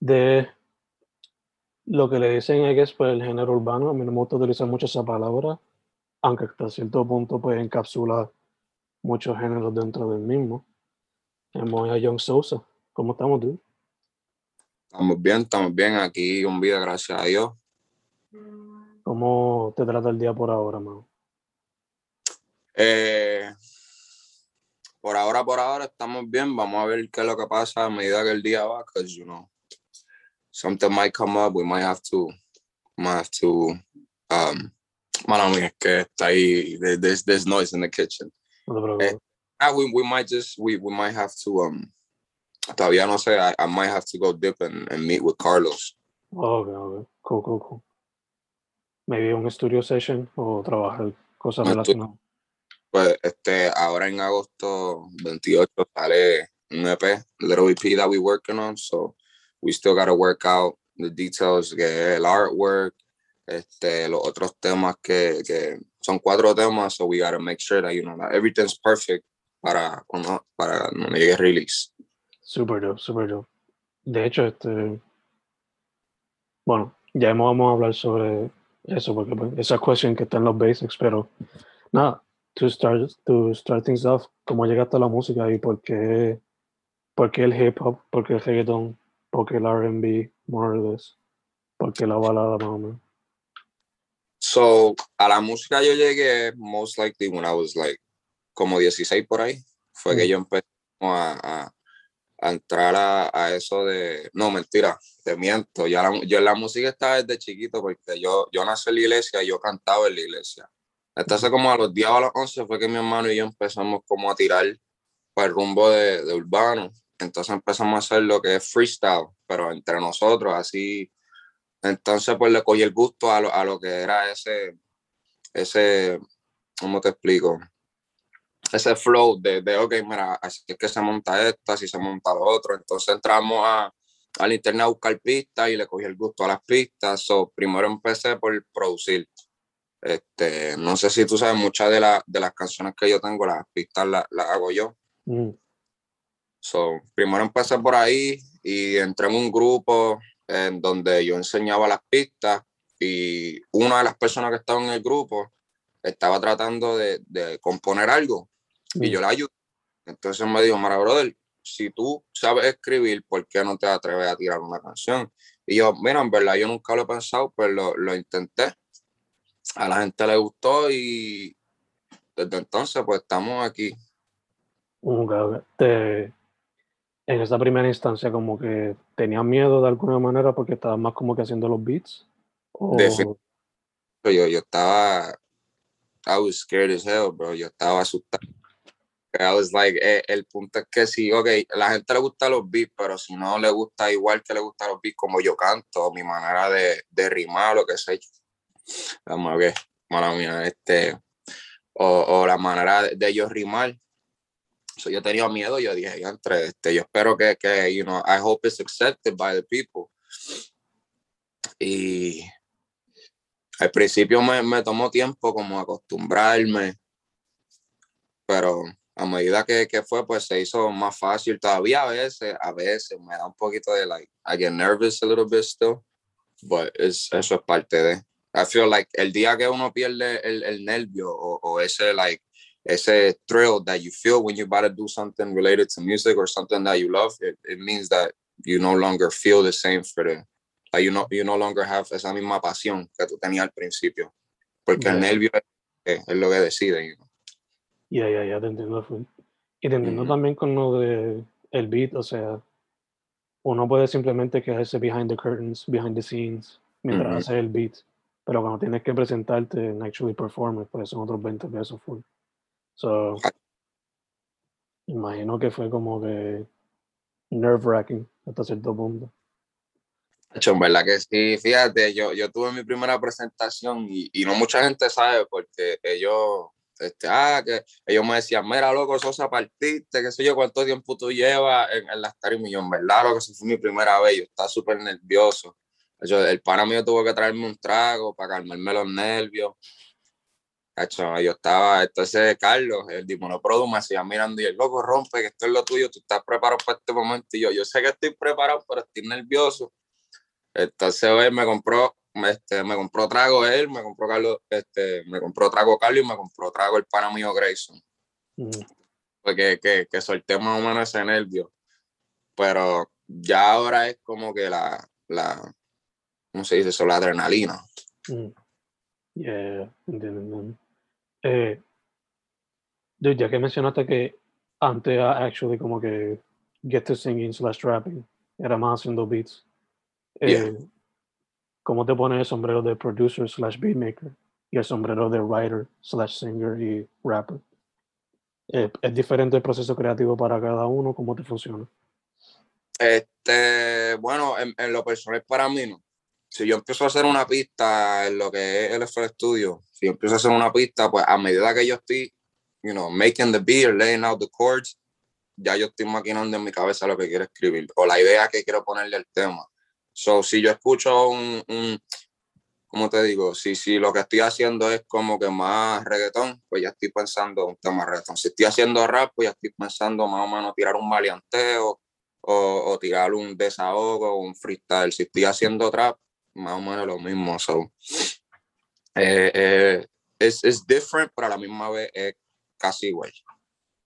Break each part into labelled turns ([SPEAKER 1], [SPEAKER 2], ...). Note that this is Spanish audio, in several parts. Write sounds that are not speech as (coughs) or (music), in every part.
[SPEAKER 1] de lo que le dicen es pues el género urbano. A mí no me gusta utilizar mucho esa palabra, aunque hasta cierto punto pues encapsula muchos géneros dentro del mismo. Tenemos a Young Sousa. ¿Cómo estamos, tú?
[SPEAKER 2] Estamos bien, estamos bien. Aquí un vida, gracias a Dios.
[SPEAKER 1] ¿Cómo te trata el día por ahora, man?
[SPEAKER 2] Eh, por ahora, por ahora estamos bien. Vamos a ver qué es lo que pasa a medida que el día va, because, you know, something might come up. We might have to, might have to, um, mala mía, es que está ahí, there's, there's noise in the kitchen. Eh, ah, we, we might just, we, we might have to, um, todavía no sé, I, I might have to go dip and, and meet with Carlos.
[SPEAKER 1] Ok, ok. Cool, cool, cool. Maybe un studio session o trabajar cosas relacionadas.
[SPEAKER 2] Pues este, ahora en agosto 28 sale un EP, Little EP that we working on, so we still gotta work out the details, que el artwork, este, los otros temas que, que son cuatro temas, so we gotta make sure that, you know, that everything's perfect para cuando, para cuando llegue el release.
[SPEAKER 1] Super dope, super dope. De hecho, este. Bueno, ya vamos a hablar sobre eso, porque pues, esa cuestión que está en los basics, pero nada, to start, to start things off, ¿cómo llegaste a la música y por qué, por qué el hip hop, por qué el reggaeton, por qué el RB, more or less, por qué la balada más o menos?
[SPEAKER 2] So, a la música yo llegué most likely when I was like como 16 por ahí. Fue que
[SPEAKER 1] Mm.
[SPEAKER 2] yo empecé a, a- a entrar a, a eso de... No, mentira, te miento. Ya la, yo en la música estaba desde chiquito porque yo, yo nací en la iglesia y yo cantaba en la iglesia. Entonces como a los 10 o a los 11 fue que mi hermano y yo empezamos como a tirar para el rumbo de, de urbano. Entonces empezamos a hacer lo que es freestyle, pero entre nosotros, así entonces, pues le cogí el gusto a lo, a lo que era ese, ese, ¿cómo te explico? Ese flow de, de, ok, mira, así es que se monta esto, así se monta lo otro. Entonces entramos a, al internet a buscar pistas y le cogí el gusto a las pistas. So, primero empecé por producir. Este, no sé si tú sabes, muchas de, la- de las canciones que yo tengo, las pistas las, las hago yo.
[SPEAKER 1] Mm,
[SPEAKER 2] So, primero empecé por ahí y entré en un grupo en donde yo enseñaba las pistas y una de las personas que estaba en el grupo estaba tratando de, de componer algo y
[SPEAKER 1] mm.
[SPEAKER 2] yo la ayudé. Entonces me dijo, Mara, brother, si tú sabes escribir, ¿por qué no te atreves a tirar una canción? Y yo, mira, en verdad yo nunca lo he pensado, pero lo, lo intenté. A la gente le gustó y desde entonces pues estamos aquí.
[SPEAKER 1] Ok, ok. Te- en esa primera instancia, como que tenías miedo de alguna manera porque estabas más como que haciendo los beats. O,
[SPEAKER 2] yo, yo estaba, I was scared as hell, bro. Yo estaba asustado. I was like, eh, el punto es que sí, ok, la gente le gusta los beats, pero si no le gusta igual que le gustan los beats como yo canto, mi manera de, de rimar, lo que sé. Vamos a ver, mala mía, este, o, o la manera de, de yo rimar. So, yo tenía miedo, yo dije, entre este, yo espero que, que, you know, I hope it's accepted by the people. Y al principio me, me tomó tiempo como acostumbrarme, pero a medida que, que, fue, pues se hizo más fácil. Todavía a veces, a veces me da un poquito de like, I get nervous a little bit still, but es, eso es parte de. I feel like el día que uno pierde el, el nervio o, o ese like ese thrill that you feel when you're about to do something related to music or something that you love, it, it means that you no longer feel the same for the, like you no, you no longer have esa misma pasión que tú tenías al principio, porque yeah. el nervio es, es, lo que decide. You know?
[SPEAKER 1] Ya, ya, ya, te entiendo. Y te entiendo mm -hmm. también con lo de el beat, o sea, uno puede simplemente quedarse behind the curtains, behind the scenes, mientras mm -hmm. hace el beat, pero cuando tienes que presentarte en actually perform, pues son otros 20 pesos full. So, imagino que fue como que nerve wracking hasta cierto punto.
[SPEAKER 2] Hecho, en verdad que sí, fíjate, yo, yo tuve mi primera presentación y, y no mucha gente sabe porque ellos, este, ah, que ellos me decían, mira, loco, Sosa, partiste, qué sé yo, cuánto tiempo tú llevas en, en las tarimas. Y yo, en verdad, lo que fue mi primera vez, yo estaba súper nervioso. El pana mío tuvo que traerme un trago para calmarme los nervios. Hecho, yo estaba, entonces Carlos, el Dimonoprodu, me hacía mirando y el loco rompe, que esto es lo tuyo, tú estás preparado para este momento. Y yo, yo sé que estoy preparado, pero estoy nervioso. Entonces él me compró, este, me compró trago él, me compró Carlos, este, me compró trago Carlos y me compró trago el pana mío Grayson. Mm. Porque que, que solté más o menos ese nervio. Pero ya ahora es como que la, la ¿cómo se dice eso? La adrenalina.
[SPEAKER 1] Mm. Yeah, entiendo. Eh, dude, ya que mencionaste que antes actually como que get to singing slash rapping era más haciendo beats. Eh,
[SPEAKER 2] Yeah.
[SPEAKER 1] ¿Cómo te pones el sombrero de producer slash beatmaker y el sombrero de writer slash singer y rapper? Eh, ¿Es diferente el proceso creativo para cada uno? ¿Cómo te funciona?
[SPEAKER 2] Este, bueno, en, en lo personal para mí no. Si yo empiezo a hacer una pista en lo que es el FL Studio, si empiezo a hacer una pista, pues a medida que yo estoy, you know, making the beat, laying out the chords, ya yo estoy maquinando en mi cabeza lo que quiero escribir o la idea que quiero ponerle al tema. So, si yo escucho un, un ¿cómo te digo? Si, si lo que estoy haciendo es como que más reggaetón, pues ya estoy pensando un tema reggaetón. Si estoy haciendo rap, pues ya estoy pensando más o menos tirar un maleanteo o, o tirar un desahogo un freestyle. Si estoy haciendo trap, más o menos lo mismo. So, eh, eh, es, es different, pero a la misma vez es casi igual.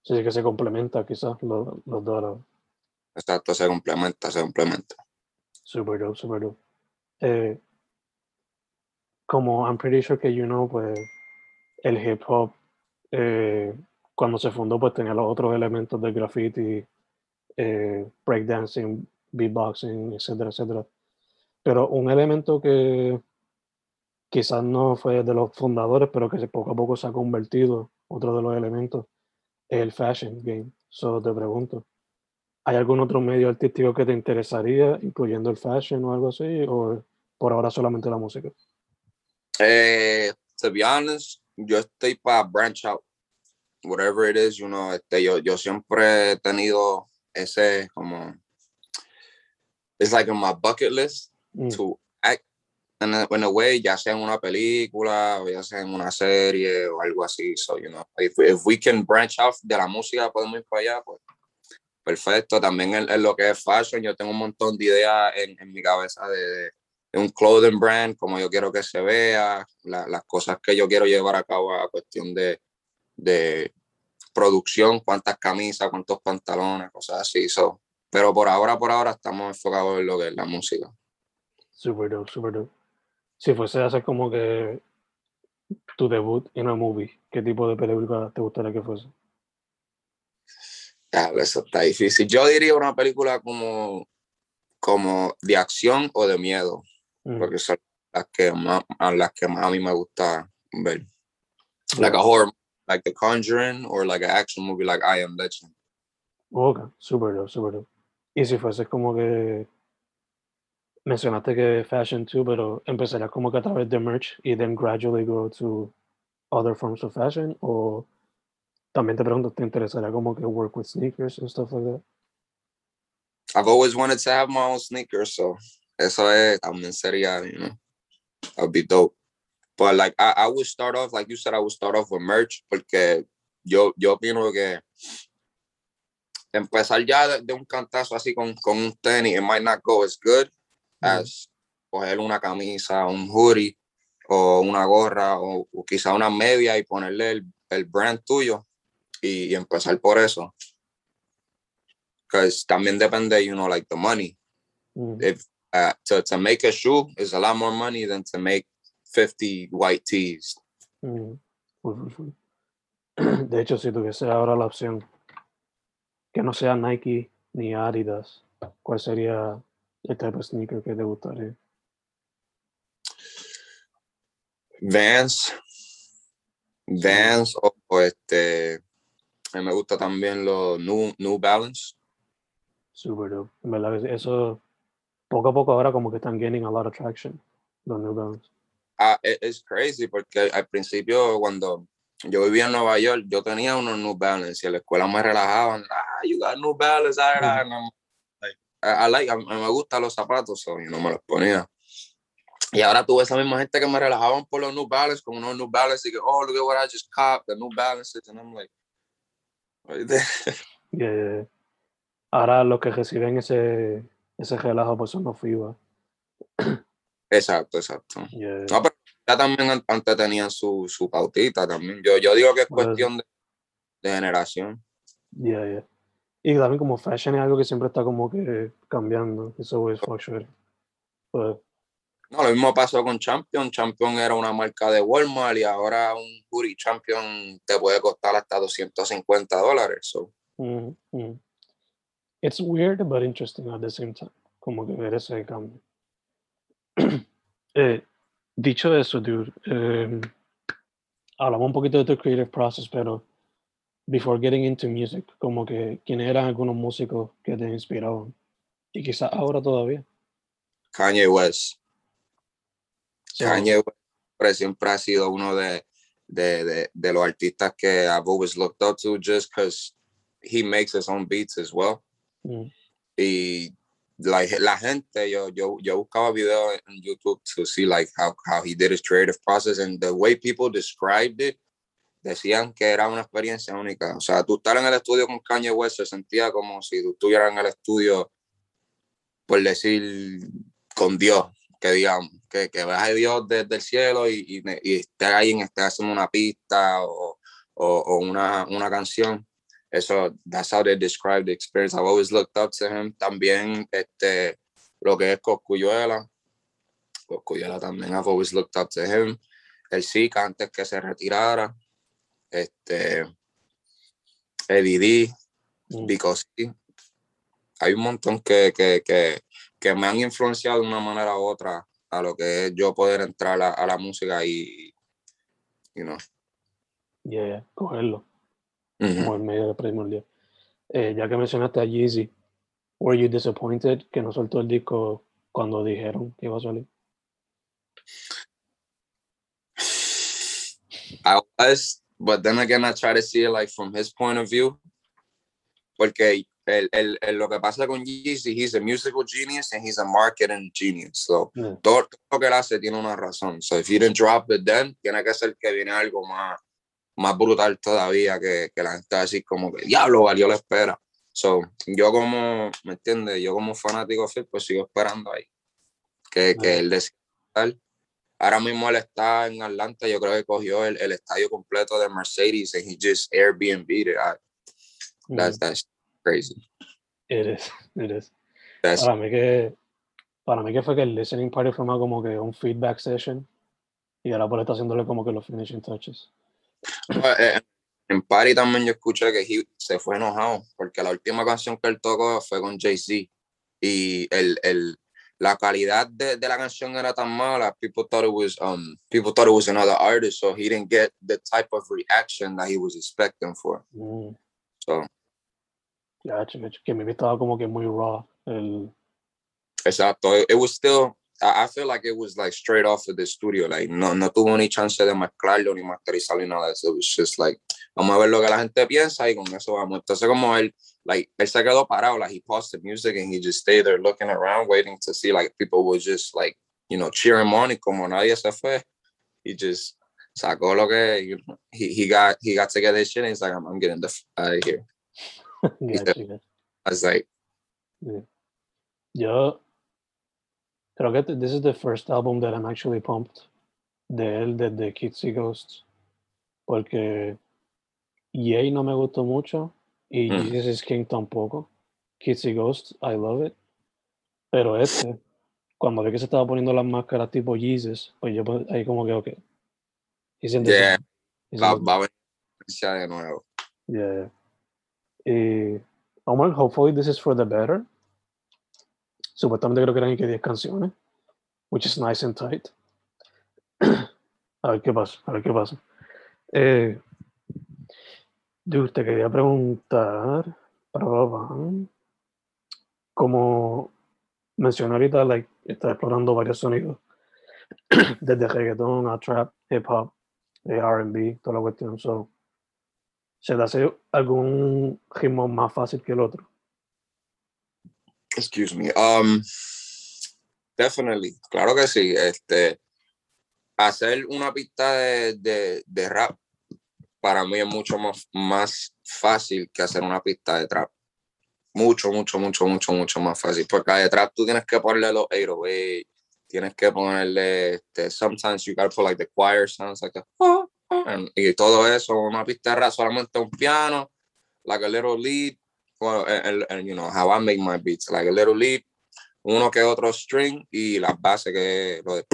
[SPEAKER 1] Sí, que se complementa quizás los, los dos.
[SPEAKER 2] Exacto, se complementa, se complementa.
[SPEAKER 1] Super dope, super dope. Eh, como I'm pretty sure que you know, pues el hip hop eh, cuando se fundó pues tenía los otros elementos del graffiti, eh, breakdancing, beatboxing, etcétera, etcétera. Pero un elemento que quizás no fue de los fundadores, pero que poco a poco se ha convertido, otro de los elementos, es el fashion game. So te pregunto, ¿hay algún otro medio artístico que te interesaría, incluyendo el fashion o algo así? ¿O por ahora solamente la música?
[SPEAKER 2] Eh, to be honest, yo estoy para branch out. Whatever it is, you know, este, yo, yo siempre he tenido ese como, it's like on my bucket list
[SPEAKER 1] Mm.
[SPEAKER 2] to act in a, a way, ya sea en una película o ya sea en una serie o algo así. So, you know, if, if we can branch out de la música, podemos ir para allá, pues perfecto. También en, en lo que es fashion, yo tengo un montón de ideas en, en mi cabeza de, de un clothing brand, como yo quiero que se vea, la- las cosas que yo quiero llevar a cabo a cuestión de, de producción, cuántas camisas, cuántos pantalones, cosas así. So, pero por ahora, por ahora estamos enfocados en lo que es la música.
[SPEAKER 1] Super dope, super dope. Si fuese a hacer como que tu debut en una movie, ¿qué tipo de película te gustaría que fuese?
[SPEAKER 2] Claro, eso está difícil. Yo diría una película como, como de acción o de miedo,
[SPEAKER 1] Mm.
[SPEAKER 2] porque son las que más, a las que más a mí me gusta ver. Like a horror, like The Conjuring, or like an action movie like I Am Legend.
[SPEAKER 1] Ok, super dope, super dope. Y si fuese como que mencionaste que fashion too, pero empezarías como que a través de merch y then gradually go to other forms of fashion o también te pregunto, ¿te interesaría como que work with sneakers and stuff like that?
[SPEAKER 2] I've always wanted to have my own sneakers, so eso es, también sería, you know, that'd be dope. But like, I, I would start off, like you said, I would start off with merch, porque yo, yo opino que empezar ya de, de un cantazo así con, con un tenis, it might not go as good. As coger una camisa, un hoodie, o una gorra, o, o quizá una media y ponerle el, el brand tuyo y, y empezar por eso. Because también depende, you know, like the money.
[SPEAKER 1] Mm.
[SPEAKER 2] If uh, to, to make a shoe is a lot more money than to make 50 white tees.
[SPEAKER 1] Mm. (clears throat) De hecho, si tuviese ahora la opción que no sea Nike ni Adidas, ¿cuál sería el tipo de sneaker que gustaría?
[SPEAKER 2] Vans, Vans o, o este, a mí me gusta también los New, New Balance.
[SPEAKER 1] Super dope. En verdad, eso poco a poco ahora como que están gaining a lot of traction, los New Balance.
[SPEAKER 2] Ah, e- es crazy porque al principio cuando yo vivía en Nueva York, yo tenía unos New Balance y en la escuela me relajaban. Ah, you got New Balance. ah, ah", and I'm like, a mí me gustan los zapatos, so, y no me los ponía. Y ahora tuve esa misma gente que me relajaban por los New Balance, con unos New Balance, y que, oh, look at what I just copped, the New Balances, and I'm like, right (laughs) there.
[SPEAKER 1] Yeah, yeah. Ahora los que reciben ese, ese relajo pues son los FIBA.
[SPEAKER 2] Exacto, exacto. (coughs)
[SPEAKER 1] Yeah.
[SPEAKER 2] No, pero ya también an- antes tenían su, su pautita también. Yo, yo digo que es cuestión de, de generación.
[SPEAKER 1] Yeah, yeah. Y también como fashion es algo que siempre está como que cambiando. It's always fluctuating. But,
[SPEAKER 2] No, lo mismo pasó con Champion. Champion era una marca de Walmart y ahora un hoodie Champion te puede costar hasta 250 dólares. So,
[SPEAKER 1] mm, mm. It's weird but interesting at the same time. Como que ver ese cambio. (clears throat) Eh, dicho eso, dude, em, hablamos un poquito de tu creative process, pero before getting into music, como que quiénes eran algunos músicos que te inspiraban y quizás ahora todavía.
[SPEAKER 2] Kanye West.
[SPEAKER 1] So,
[SPEAKER 2] Kanye West siempre- siempre ha sido uno de, de, de, de los artistas que I've always looked up to just because he makes his own beats as well.
[SPEAKER 1] mm,
[SPEAKER 2] y like la gente yo yo yo buscaba videos en YouTube to see like how how he did his creative process and the way people described it decían que era una experiencia única o sea tú estar en el estudio con Kanye West se sentía como si tú estuvieras en el estudio por decir con Dios que digamos que, que veas a Dios desde el cielo y, y, y esté ahí en esté haciendo una pista o, o, o una, una canción eso, that's how they describe the experience. I've always looked up to him. También, este, lo que es Coscuyuela. Coscuyuela también, I've always looked up to him. El Zika antes que se retirara. Este, Eddie
[SPEAKER 1] mm.
[SPEAKER 2] Hay un montón que, que, que, que me han influenciado de una manera u otra a lo que es yo poder entrar a, a la música y, you know.
[SPEAKER 1] yeah, cogerlo. como el medio primordial. Eh, ya que mencionaste a Yeezy, ¿were you disappointed que no soltó el disco cuando dijeron que iba a salir?
[SPEAKER 2] I was, but then again, I try to see it like from his point of view. Porque el, el, el- lo que pasa con Yeezy, he's a musical genius and he's a marketing genius. So,
[SPEAKER 1] Yeah.
[SPEAKER 2] todo, todo lo que él hace tiene una razón. So, if he didn't drop it then, tiene que ser que viene algo más, más brutal todavía que, que la gente va a decir como que, diablo, valió la espera. So, yo como, ¿me entiendes? Yo como fanático fiel, pues sigo esperando ahí. Que, que
[SPEAKER 1] Ajá.
[SPEAKER 2] él decida tal. Ahora mismo él está en Atlanta, yo creo que cogió el, el estadio completo de Mercedes and he just Airbnb it. I- that's,
[SPEAKER 1] Mm,
[SPEAKER 2] that's crazy.
[SPEAKER 1] it is, it is.
[SPEAKER 2] That's,
[SPEAKER 1] Para mí que para mí que fue que el listening party fue más como que un feedback session y ahora por está haciéndole como que los finishing touches.
[SPEAKER 2] Eh, en Party también yo escuché que he- se fue enojado porque la última canción que él tocó fue con Jay-Z y el, el, la calidad de, de la canción era tan mala, people thought it was um people thought it was another artist, so he didn't get the type of reaction that he was expecting for.
[SPEAKER 1] Mm,
[SPEAKER 2] So
[SPEAKER 1] gacho, gacho, que me estaba como que muy raw. El,
[SPEAKER 2] exacto, it, it was still I, I feel like it was like straight off of the studio, like no, no tuvo ni chance de mezclarlo ni masterizarlo ni nada eso. It was just like, vamos a ver lo que la gente piensa y con eso vamos. Entonces como él, like él se quedó parado, like he paused the music and he just stayed there looking around, waiting to see like people was just like, you know, cheering him on y como nadie se fue, he just sacó lo que, you know, he, he got, he got to get this shit and he's like, I'm, I'm getting the f- out of here. (laughs) (laughs)
[SPEAKER 1] Gotcha.
[SPEAKER 2] I was like,
[SPEAKER 1] Yo creo que th- this is the first album that I'm actually pumped de él, de, de Kids y Ghosts. Porque Yay no me gustó mucho y
[SPEAKER 2] Mm.
[SPEAKER 1] Jesus is King tampoco. Kids y Ghosts, I love it. Pero este, cuando vi que se estaba poniendo las máscaras tipo Jesus, pues yo pues, ahí como que, ok. He's in the
[SPEAKER 2] Yeah. va, va a venir de nuevo.
[SPEAKER 1] Yeah. Y Omar, hopefully this is for the better. Supuestamente creo que eran que 10 canciones, which is nice and tight. (clears throat) a ver qué pasa, a ver qué pasa. Eh, dude, te quería preguntar, como mencioné ahorita, like, explorando varios sonidos, (clears throat) desde reggaeton a trap, hip hop, eh, R&B, toda la cuestión. So, ¿Se te hace algún ritmo más fácil que el otro?
[SPEAKER 2] Excuse me. Um, definitely, claro que sí. Este, hacer una pista de, de, de rap para mí es mucho más, más fácil que hacer una pista de trap. Mucho, mucho, mucho, mucho, mucho más fácil. Porque a de trap tú tienes que ponerle los 808, tienes que ponerle, este, sometimes you gotta put like the choir sounds like a, and- y todo eso, una pista de rap solamente un piano, like a little lead, well, and, and, you know, how I make my beats, like a little lead, uno que otro string y las bases que lo de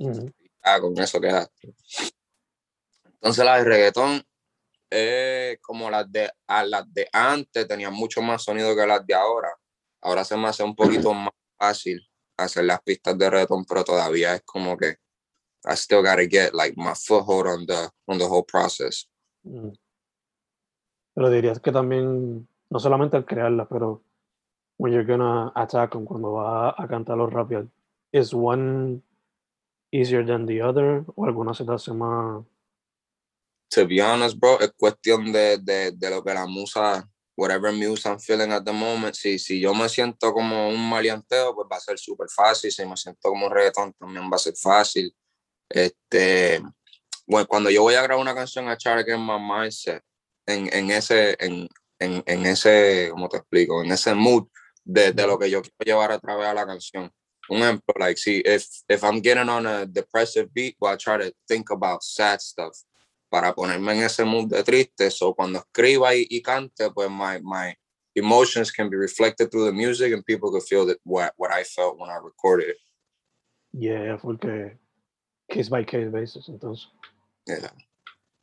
[SPEAKER 1] Ujú.
[SPEAKER 2] ah, con eso quedaste. Entonces las de reggaetón, eh, como las de, a las de antes, tenían mucho más sonido que las de ahora. Ahora se me hace un poquito (clears throat) más fácil hacer las pistas de reggaetón, pero todavía es como que I still gotta get like my foothold on the, on the whole process.
[SPEAKER 1] Mm. Pero dirías que también, no solamente al crearla, pero when you're gonna attack 'em, cuando va a cantar los rapear, is one easier than the other? ¿O alguna se te hace más?
[SPEAKER 2] To be honest, bro, es cuestión de, de, de lo que la musa, whatever muse I'm feeling at the moment. Si, si yo me siento como un maleanteo, pues va a ser súper fácil. Si me siento como un reggaetón, también va a ser fácil. Este, bueno, cuando yo voy a grabar una canción a Charlie que my mindset, en, en ese, en, en, en ese, ¿cómo te explico? En ese mood de, de lo que yo quiero llevar a través de la canción. Un ejemplo, like, see, if, if I'm getting on a depressive beat, well, I try to think about sad stuff para ponerme en ese mood de triste. So cuando escriba y, y cante, pues my, my emotions can be reflected through the music and people can feel that what, what I felt when I recorded it.
[SPEAKER 1] Yeah, porque case by case basis, entonces.
[SPEAKER 2] Yeah.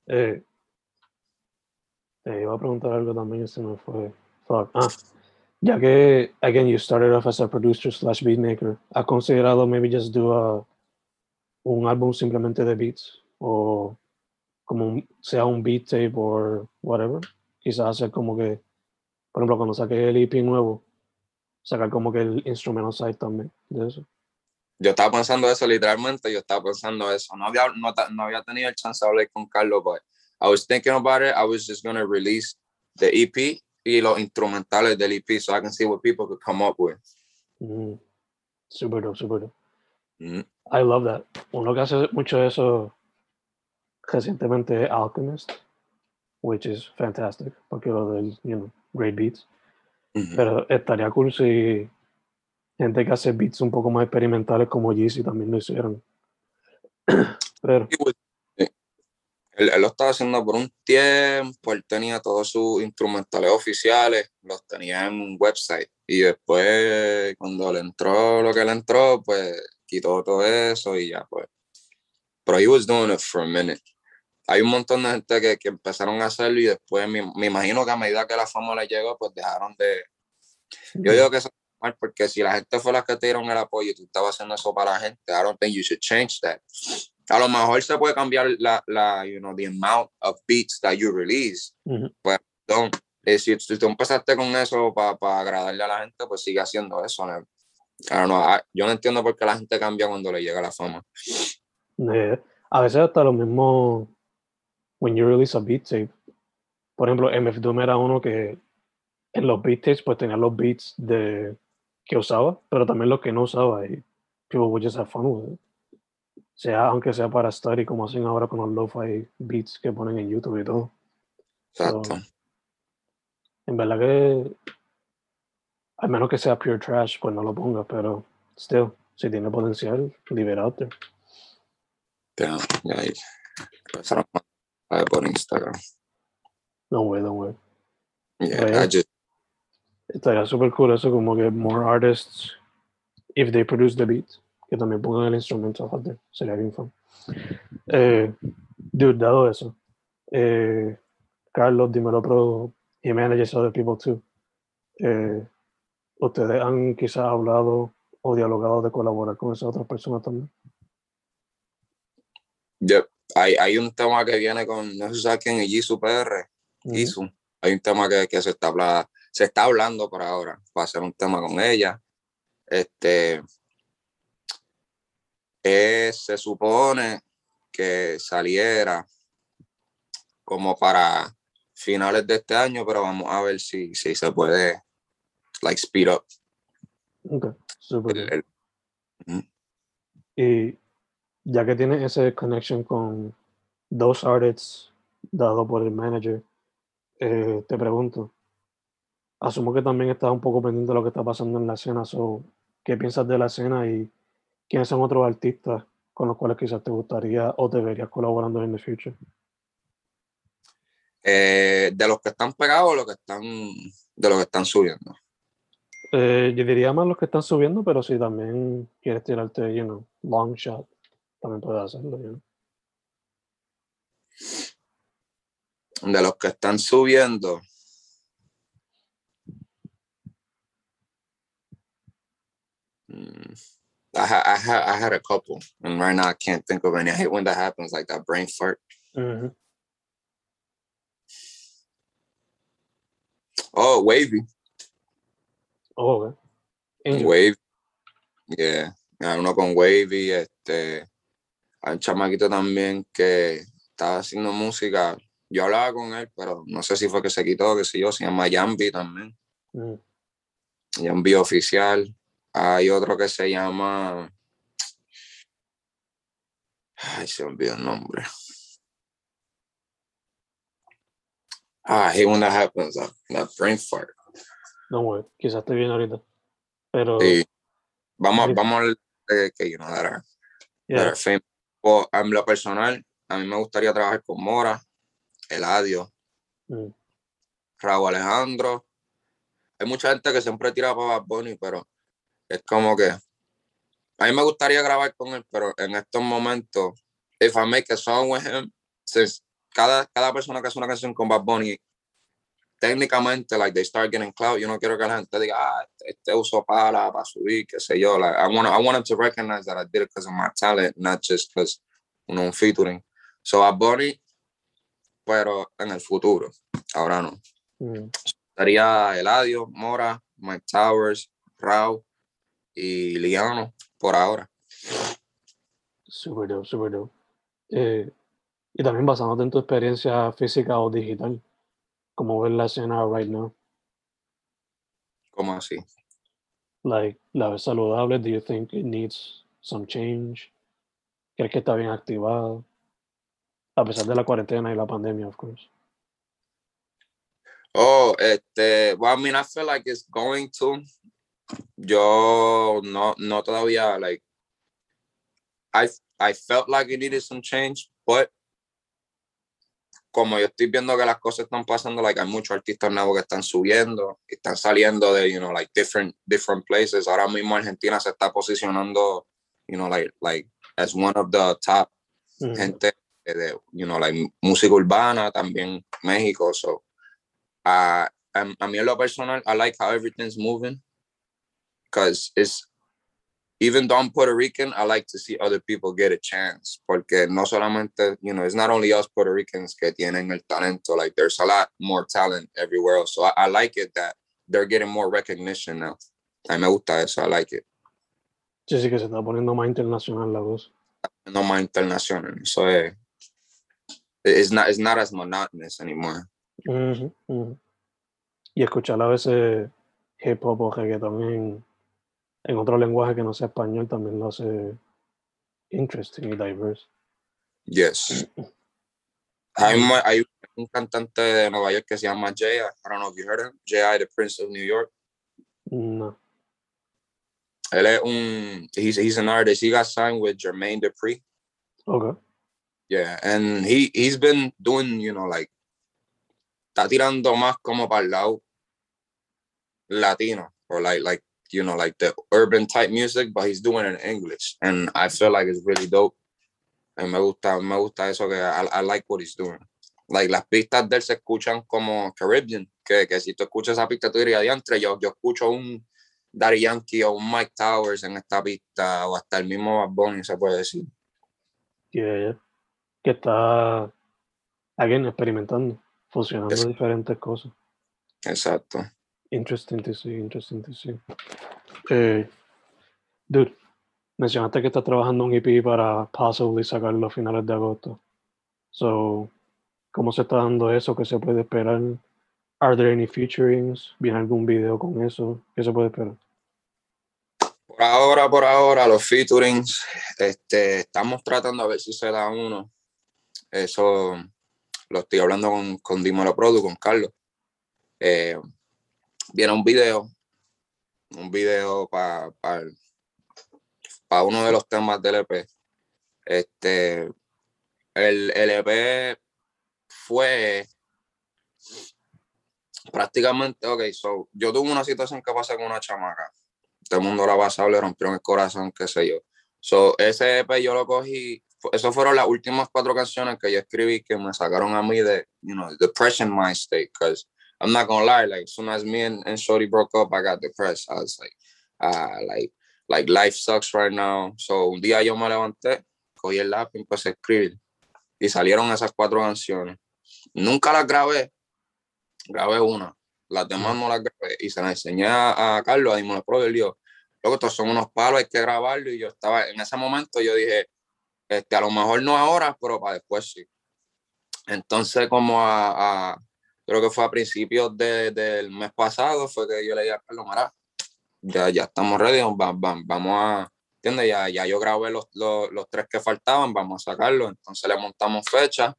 [SPEAKER 1] Eh, te iba a preguntar algo también y se me fue. Fuck. Ah, ya que, again, you started off as a producer slash beat maker, ¿has considerado maybe just do a, un álbum simplemente de beats? O como un- sea un beat tape o whatever. Quizás hacer como que, por ejemplo, cuando saque el EP nuevo, sacar como que el instrumental side también de eso.
[SPEAKER 2] Yo estaba pensando eso literalmente, yo estaba pensando eso. No había, no, no había tenido el chance de hablar con Carlos, but I was thinking about it. I was just going to release the EP y los instrumentales del EP so I can see what people could come up with.
[SPEAKER 1] Mm, super dope, super dope.
[SPEAKER 2] Mm.
[SPEAKER 1] I love that. Uno que hace mucho eso recientemente Alchemist, which is fantastic, porque lo del, you know, great beats. Pero estaría cool si gente que hace beats un poco más experimentales como Yeezy también lo hicieron. (clears throat) Pero,
[SPEAKER 2] sí. Él, él lo estaba haciendo por un tiempo, él tenía todos sus instrumentales oficiales, los tenía en un website. Y después, cuando le entró lo que le entró, pues quitó todo eso y ya pues. Pero he was doing it for a minute. Hay un montón de gente que, que empezaron a hacerlo y después me, me imagino que a medida que la fama le llegó, pues dejaron de, yo digo que eso es mal porque si la gente fue la que te dieron el apoyo y tú estabas haciendo eso para la gente, I don't think you should change that. A lo mejor se puede cambiar la, la you know, the amount of beats that you release.
[SPEAKER 1] Ujú.
[SPEAKER 2] Pues, don't, eh, si, si tú empezaste con eso para agradarle a la gente, pues sigue haciendo eso. ¿no? I don't know, I- yo no entiendo por qué la gente cambia cuando le llega la fama.
[SPEAKER 1] eh, a veces hasta lo mismo when you release a beat tape. Por ejemplo, MF Doom era uno que en los beat tapes pues tenía los beats de que usaba, pero también los que no usaba y people would just have fun with it. Sea, aunque sea para study como hacen ahora con los lo-fi beats que ponen en YouTube y todo.
[SPEAKER 2] Exacto.
[SPEAKER 1] en verdad que al menos que sea pure trash, pues no lo ponga, pero still, si tiene potencial, leave it out there.
[SPEAKER 2] Damn, ya ahí empezaron a ver por Instagram.
[SPEAKER 1] No way, no way.
[SPEAKER 2] Yeah,
[SPEAKER 1] Right.
[SPEAKER 2] I just
[SPEAKER 1] Estaría súper cool eso, como que more artists, if they produce the beats, que también pongan el instrumento out there. Sería bien fun. Eh, dude, dado eso, eh, Carlos, dímelo, pero he manages other people too. Eh, ¿Ustedes han quizás hablado o dialogado de colaborar con esas otras personas también?
[SPEAKER 2] Yep. Hay, hay un tema que viene con, no sé si sabes quién es Jisoo PR,
[SPEAKER 1] Ujú.
[SPEAKER 2] Jisoo. Hay un tema que, que se, está habla, se está hablando por ahora, para hacer un tema con ella. Este, es- se supone que saliera como para finales de este año, pero vamos a ver si, si se puede, like, speed up.
[SPEAKER 1] Ok, súper
[SPEAKER 2] el- el-
[SPEAKER 1] Y ya que tienes ese connection con dos artists dado por el manager, eh, te pregunto, asumo que también estás un poco pendiente de lo que está pasando en la escena, so, ¿qué piensas de la escena y quiénes son otros artistas con los cuales quizás te gustaría o te verías colaborando en the future?
[SPEAKER 2] eh, de los que están pegados o los que están, de los que están subiendo.
[SPEAKER 1] Eh, yo diría más los que están subiendo, pero si también quieres tirarte, you know, long shot, también puedes hacerlo, know.
[SPEAKER 2] De los que están subiendo. Mm, I, ha- I, ha- I had a couple, and right now I can't think of any. I (laughs) hate when that happens, like that brain fart. Oh, Wavy.
[SPEAKER 1] Oh, ok. Angel.
[SPEAKER 2] Wavy. Yeah. Hay uno con Wavy. Este, hay un chamaquito también que estaba haciendo música. Yo hablaba con él, pero no sé si fue que se quitó, que sé yo. Se llama Yambi también.
[SPEAKER 1] Mm.
[SPEAKER 2] Yambi oficial. Hay otro que se llama. Ay, se me olvidó el nombre. Ah, hate when that happens. That, that brain fart.
[SPEAKER 1] No, güey, quizás te viene ahorita. Pero,
[SPEAKER 2] Sí. Vamos, vamos a de que, you know, that are-
[SPEAKER 1] yeah,
[SPEAKER 2] that are famous. O, en lo personal, a mí me gustaría trabajar con Mora, Eladio,
[SPEAKER 1] mm,
[SPEAKER 2] Raúl Alejandro. Hay mucha gente que siempre tira para Bad Bunny, pero es como que a mí me gustaría grabar con él, pero en estos momentos, if I make a song with him, since cada, cada persona que hace una canción con Bad Bunny, técnicamente, like, they start getting clout, yo no quiero que la gente diga, ah, este uso para, para subir, qué sé yo, like, I want, I want him to recognize that I did it because of my talent, not just because, you know, featuring. So, Bad Bunny, pero en el futuro, ahora no
[SPEAKER 1] mm,
[SPEAKER 2] estaría Eladio, Mora, Mike Towers, Rao y Liano por ahora.
[SPEAKER 1] super dope, super dope. Eh, y también basándote en tu experiencia física o digital, como ves la escena right now,
[SPEAKER 2] ¿Cómo así?
[SPEAKER 1] like, la ves saludable, do you think it needs some change? ¿Crees que está bien activada? A pesar de la cuarentena y la pandemia, of course.
[SPEAKER 2] Oh, este, well, I mean, I feel like it's going to. Yo no, no todavía, like, I, I felt like it needed some change, but como yo estoy viendo que las cosas están pasando, like, hay muchos artistas nuevos que están subiendo, que están saliendo de, you know, like, different, different places. Ahora mismo Argentina se está posicionando, you know, like, like, as one of the top
[SPEAKER 1] Mm,
[SPEAKER 2] gente de, you know, like música urbana, también México. So, uh, a, a mí en lo personal, I like how everything's moving because it's, even though I'm Puerto Rican, I like to see other people get a chance porque no solamente, you know, it's not only us Puerto Ricans que tienen el talento, like there's a lot more talent everywhere else. So I, I like it that they're getting more recognition now. Mí me gusta eso, I like it.
[SPEAKER 1] Sí, sí, que se está poniendo más internacional la voz.
[SPEAKER 2] no más internacional. So eh, it's not it's not as monotonous anymore.
[SPEAKER 1] Ujú, ujú. y escuchar a veces hip hop o reggaeton en, en otro lenguaje que no sea español también lo hace interesting y diverse.
[SPEAKER 2] Yes. (clears throat) Hay, hay un cantante de Nueva York que se llama Jay. I don't know if you heard him. Jay, the Prince of New York.
[SPEAKER 1] No.
[SPEAKER 2] Él es un, he's, he's an artist. He got signed with Jermaine Dupri.
[SPEAKER 1] Okay.
[SPEAKER 2] Yeah, and he, he's been doing, you know, like, está tirando más como para el lado latino, or like, like, you know, like the urban type music, but he's doing it in English. And I feel like it's really dope. And me gusta, me gusta eso que I, I like what he's doing. Like, las pistas de él se escuchan como Caribbean, que, que si tú escuchas esa pista, tú dirías, diantre, yo, yo escucho un Daddy Yankee o un Mike Towers en esta pista, o hasta el mismo Bad Bunny, se puede decir.
[SPEAKER 1] Yeah, yeah. Que está, again, experimentando, fusionando
[SPEAKER 2] Es-
[SPEAKER 1] diferentes cosas.
[SPEAKER 2] Exacto.
[SPEAKER 1] Interesting to see, interesting to see. Eh, dude, mencionaste que estás trabajando un EP para possibly sacarlo a finales de agosto. So, ¿cómo se está dando eso? ¿Qué se puede esperar? Are there any featurings? ¿Viene algún video con eso? ¿Qué se puede esperar?
[SPEAKER 2] Por ahora, por ahora, los featurings, este, estamos tratando a ver si se da uno. Eso lo estoy hablando con, con Dímelo Produ, con Carlos. Eh, viene un video, un video para para uno de los temas del EP. Este, el, el EP fue prácticamente, ok, so, yo tuve una situación que pasé con una chamaca. Todo el mundo la ha pasado, le rompieron el corazón, qué sé yo. So, ese EP yo lo cogí, eso fueron las últimas cuatro canciones que yo escribí que me sacaron a mí de, you know, depression mind state, because I'm not gonna lie, like, as soon as me and, and Shorty broke up, I got depressed. I was like, ah, like, like, life sucks right now. So, un día yo me levanté, cogí el lápiz y empecé a escribir. Y salieron esas cuatro canciones. Nunca las grabé, grabé una. Las demás no las grabé. Y se las enseñé a, a Carlos, a Dimon Pro, y dijo, loco, estos son unos palos, hay que grabarlo. Y yo estaba, en ese momento yo dije, este, a lo mejor no ahora, pero para después sí. Entonces, como a, a- creo que fue a principios de- del mes pasado, fue que yo le dije a Carlos, Mara, ya, ya estamos ready, va- va- vamos a, ¿entiendes? Ya, ya yo grabé los, los, los tres que faltaban, vamos a sacarlos. Entonces le montamos fecha.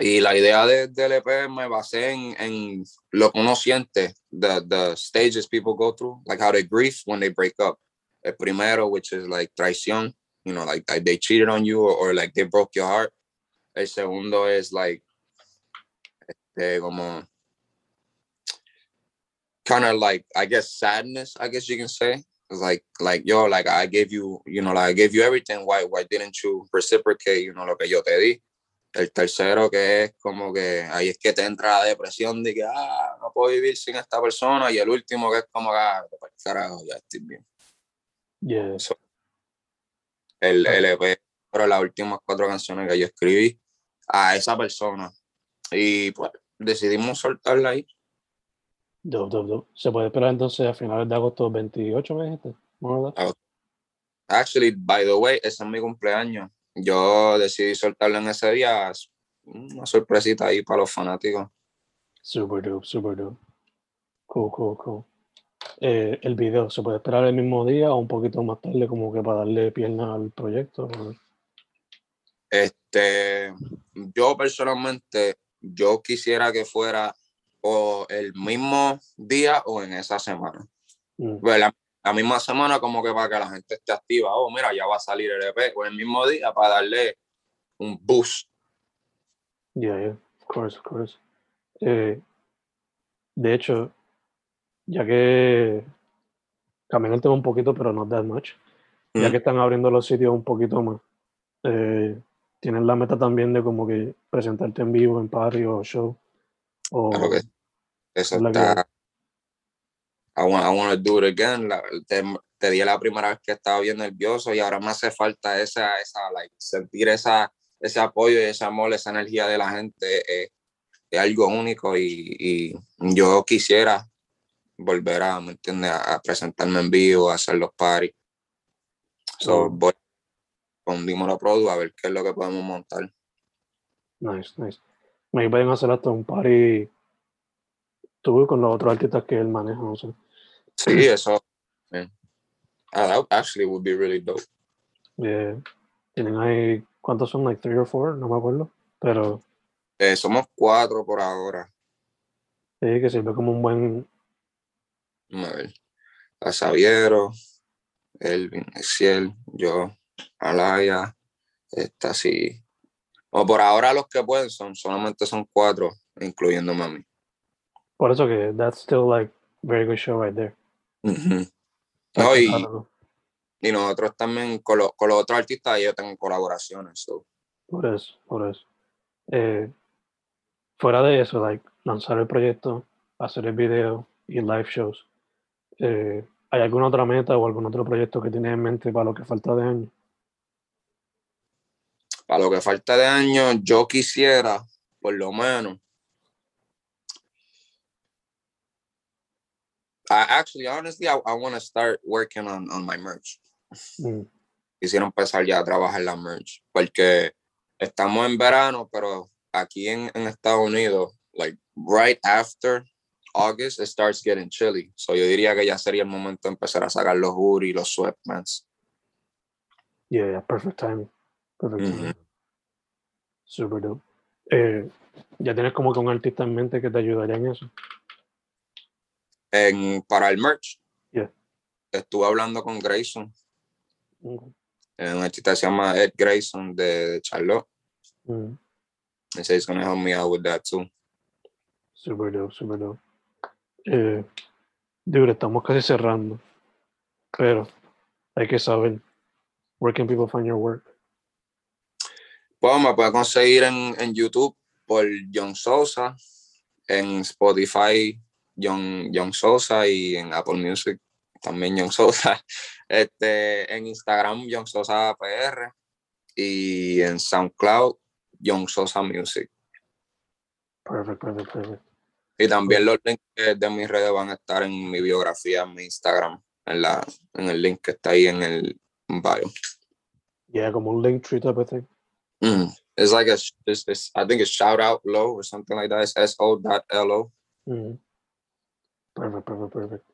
[SPEAKER 2] Y la idea de, del EP me basé en, en lo que uno siente, the, the stages people go through, like how they grieve when they break up. El primero, which is like traición, you know, like, like they cheated on you or, or like they broke your heart. El segundo es like, este, como, kind of like, I guess, sadness, I guess you can say. It's like, like, yo, like I gave you, you know, like I gave you everything. Why, why didn't you reciprocate, you know, lo que yo te di? El tercero que es como que ahí es que te entra la depresión de que, ah, no puedo vivir sin esta persona. Y el último que es como que, ah, carajo, ya estoy bien.
[SPEAKER 1] Yeah.
[SPEAKER 2] El, el EP, pero las últimas cuatro canciones que yo escribí a esa persona. Y pues decidimos soltarla ahí.
[SPEAKER 1] Dope, dope, dope. Se puede esperar entonces a finales de agosto 28, me dijiste.
[SPEAKER 2] Actually, by the way, ese es mi cumpleaños. Yo decidí soltarlo en ese día. Una sorpresita ahí para los fanáticos.
[SPEAKER 1] Super dope, super dope. Cool, cool, cool. Eh, el video, ¿se puede esperar el mismo día o un poquito más tarde como que para darle pierna al proyecto?
[SPEAKER 2] Este, yo personalmente, yo quisiera que fuera o el mismo día o en esa semana.
[SPEAKER 1] Mm,
[SPEAKER 2] Pues la, la misma semana como que para que la gente esté activa. Oh, mira, ya va a salir el EP. O el mismo día para darle un boost.
[SPEAKER 1] Yeah, yeah, of course, of course. Eh, de hecho, ya que cambié el tema un poquito, pero no that much, ya
[SPEAKER 2] Mm.
[SPEAKER 1] que están abriendo los sitios un poquito más, eh, tienen la meta también de como que presentarte en vivo en party o show. O,
[SPEAKER 2] Claro que Eso
[SPEAKER 1] Es la que
[SPEAKER 2] está. I want, I want to do it again. La- te, te di la primera vez que estaba bien nervioso y ahora me hace falta esa, esa, like, sentir esa, ese apoyo y ese amor, esa energía de la gente. eh, es algo único y, y yo quisiera volver a, ¿me entiendes? A, a presentarme en vivo, a hacer los parties. So,
[SPEAKER 1] Oh.
[SPEAKER 2] voy con Dímelo Produ a ver qué es lo que podemos montar.
[SPEAKER 1] Nice, nice. Me pueden hacer hasta un party tú con los otros artistas que él maneja, no sé.
[SPEAKER 2] Sí, (laughs) eso. man. Ah, that actually would be really dope.
[SPEAKER 1] Eh, tienen ahí, ¿cuántos son? Like three or four, no me acuerdo. Pero
[SPEAKER 2] Eh, somos cuatro por ahora.
[SPEAKER 1] sí, que sirve como un buen.
[SPEAKER 2] A ver. A Xaviero, Elvin, Exiel, yo, Alaya, esta sí. O por ahora los que pueden son, solamente son cuatro, incluyéndome a mí.
[SPEAKER 1] Por eso que that's still like very good show right there.
[SPEAKER 2] No, y, nosotros también con, los- con los otros artistas yo tengo colaboraciones. so.
[SPEAKER 1] Por eso, por eso. Eh, fuera de eso, like, lanzar el proyecto, hacer el video y live shows. eh, ¿Hay alguna otra meta o algún otro proyecto que tienes en mente para lo que falta de año?
[SPEAKER 2] Para lo que falta de año, yo quisiera, por lo menos. I actually, honestly, I, I want to start working on, on my merch.
[SPEAKER 1] Mm,
[SPEAKER 2] Quisiera empezar ya a trabajar la merch, porque estamos en verano, pero aquí en, en Estados Unidos, like right after August, it starts getting chilly. So yo diría que ya sería el momento de empezar a sacar los hoodies, los sweatpants.
[SPEAKER 1] yeah, yeah, perfect timing. Perfect
[SPEAKER 2] Ujú.
[SPEAKER 1] timing. Super dope. Eh, ¿Ya tienes como que un artista en mente que te ayudaría en eso?
[SPEAKER 2] En, para el merch,
[SPEAKER 1] Yeah.
[SPEAKER 2] estuve hablando con Grayson,
[SPEAKER 1] Mm,
[SPEAKER 2] eh, un artista que se llama Ed Grayson de, Charlotte.
[SPEAKER 1] mm,
[SPEAKER 2] He said he's gonna help me out with that too.
[SPEAKER 1] super dope, super dope. Eh, dude, estamos casi cerrando. Pero hay que saber. Where can people find your work?
[SPEAKER 2] Pues me puede conseguir en, en YouTube por John Sosa, en Spotify John, John Sosa y en Apple Music también John Sosa. (laughs) Este, en Instagram John Sosa PR y en SoundCloud John Sosa Music.
[SPEAKER 1] Perfect, perfect, perfect.
[SPEAKER 2] Y también los links de, mis redes van a estar en mi biografía, en mi Instagram, en, la, en el link que está ahí en el bio.
[SPEAKER 1] Yeah, como un link of thing.
[SPEAKER 2] Mm. It's like a, it's, it's, I think it's shout out low or something like that. It's S-O dot L-O.
[SPEAKER 1] Mhm. Perfect, perfect, perfect.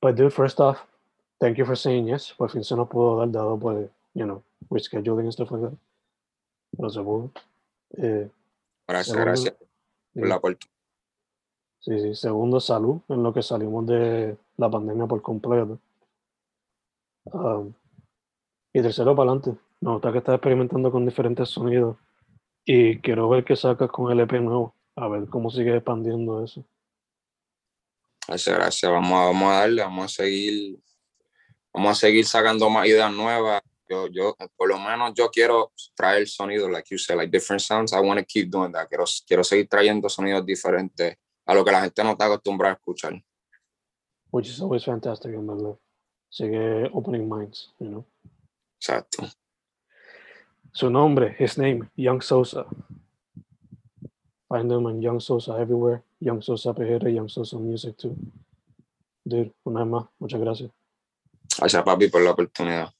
[SPEAKER 1] But dude, first off, thank you for saying yes. Por fin se nos pudo dar dado por, you know, rescheduling and stuff like that. Pero se pudo. Eh,
[SPEAKER 2] Gracias,
[SPEAKER 1] segundo,
[SPEAKER 2] gracias por la oportunidad.
[SPEAKER 1] Sí, sí. Segundo, salud en lo que salimos de la pandemia por completo. Um, y tercero, para adelante. Gusta que estás experimentando con diferentes sonidos. Y quiero ver qué sacas con el EP nuevo. A ver cómo sigue expandiendo eso.
[SPEAKER 2] Gracias, gracias. Vamos a, vamos a darle, vamos a seguir, vamos a seguir sacando más ideas nuevas. Yo, yo, por lo menos yo quiero traer sonidos, like you said, like different sounds. I want to keep doing that. Quiero, quiero seguir trayendo sonidos diferentes a lo que la gente no está acostumbrada a escuchar.
[SPEAKER 1] Which is always fantastic, en verdad. Sigue opening minds, you know.
[SPEAKER 2] Exacto.
[SPEAKER 1] Su nombre, his name, Young Sosa. Find him on Young Sosa everywhere. Young Sosa PR, Young Sosa Music too. Dude, una vez más, muchas gracias.
[SPEAKER 2] Gracias, papi, por la oportunidad.